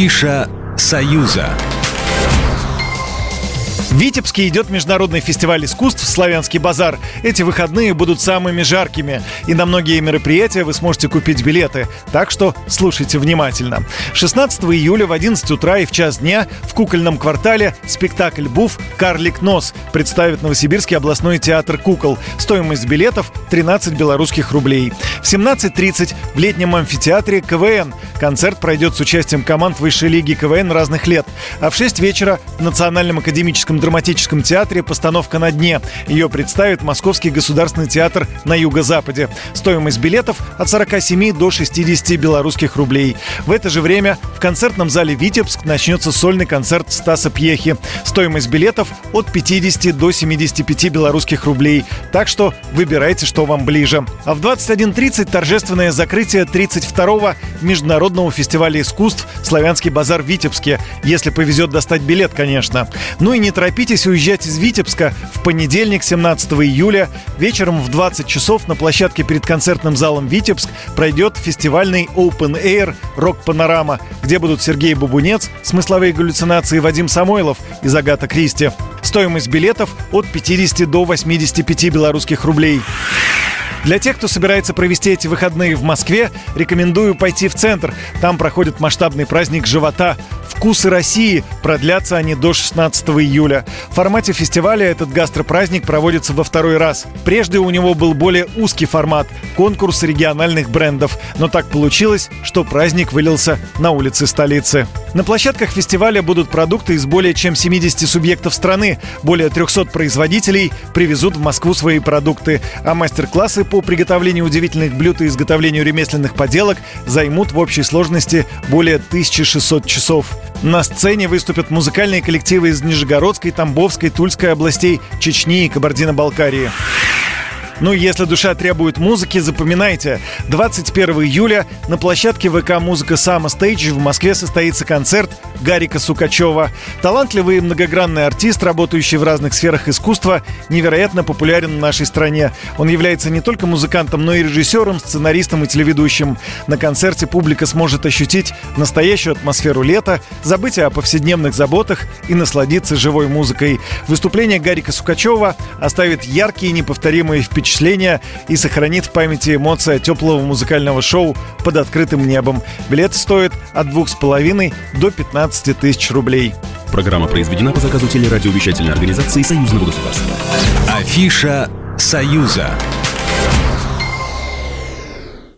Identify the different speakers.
Speaker 1: Афиша «Союза».
Speaker 2: В Витебске идет международный фестиваль искусств «Славянский базар». Эти выходные будут самыми жаркими. И на многие мероприятия вы сможете купить билеты. Так что слушайте внимательно. 16 июля в 11 утра и в час дня в кукольном квартале спектакль «Буф. Карлик Нос» представит Новосибирский областной театр кукол. Стоимость билетов 13 белорусских рублей. В 17.30 в летнем амфитеатре КВН. Концерт пройдет с участием команд высшей лиги КВН разных лет. А в 6 вечера в Национальном академическом драматическом театре постановка «На дне». Ее представит Московский государственный театр на юго-западе. Стоимость билетов от 47 до 60 белорусских рублей. В это же время в концертном зале «Витебск» начнется сольный концерт Стаса Пьехи. Стоимость билетов от 50 до 75 белорусских рублей. Так что выбирайте, что вам ближе. А в 21.30 торжественное закрытие 32-го Международного фестиваля искусств «Славянский базар» в Витебске. Если повезет достать билет, конечно. Ну и не торопитесь торопитесь уезжать из Витебска в понедельник, 17 июля. Вечером в 20 часов на площадке перед концертным залом «Витебск» пройдет фестивальный Open Air «Рок Панорама», где будут Сергей Бабунец, смысловые галлюцинации Вадим Самойлов из Агата Кристи. Стоимость билетов от 50 до 85 белорусских рублей. Для тех, кто собирается провести эти выходные в Москве, рекомендую пойти в центр. Там проходит масштабный праздник живота «Вкусы России». Продлятся они до 16 июля. В формате фестиваля этот гастропраздник проводится во второй раз. Прежде у него был более узкий формат – конкурс региональных брендов. Но так получилось, что праздник вылился на улицы столицы. На площадках фестиваля будут продукты из более чем 70 субъектов страны. Более 300 производителей привезут в Москву свои продукты. А мастер-классы по приготовлению удивительных блюд и изготовлению ремесленных поделок займут в общей сложности более 1600 часов. На сцене выступят музыкальные коллективы из Нижегородской, Тамбовской, Тульской областей, Чечни и Кабардино-Балкарии. Ну, если душа требует музыки, запоминайте. 21 июля на площадке ВК «Музыка Сама Стейдж» в Москве состоится концерт Гарика Сукачева. Талантливый и многогранный артист, работающий в разных сферах искусства, невероятно популярен в нашей стране. Он является не только музыкантом, но и режиссером, сценаристом и телеведущим. На концерте публика сможет ощутить настоящую атмосферу лета, забыть о повседневных заботах и насладиться живой музыкой. Выступление Гарика Сукачева оставит яркие и неповторимые впечатления и сохранит в памяти эмоции теплого музыкального шоу под открытым небом. Билет стоит от двух с половиной до 15 15 тысяч рублей.
Speaker 1: Программа произведена по заказу телерадиовещательной организации Союзного государства.
Speaker 3: Афиша «Союза».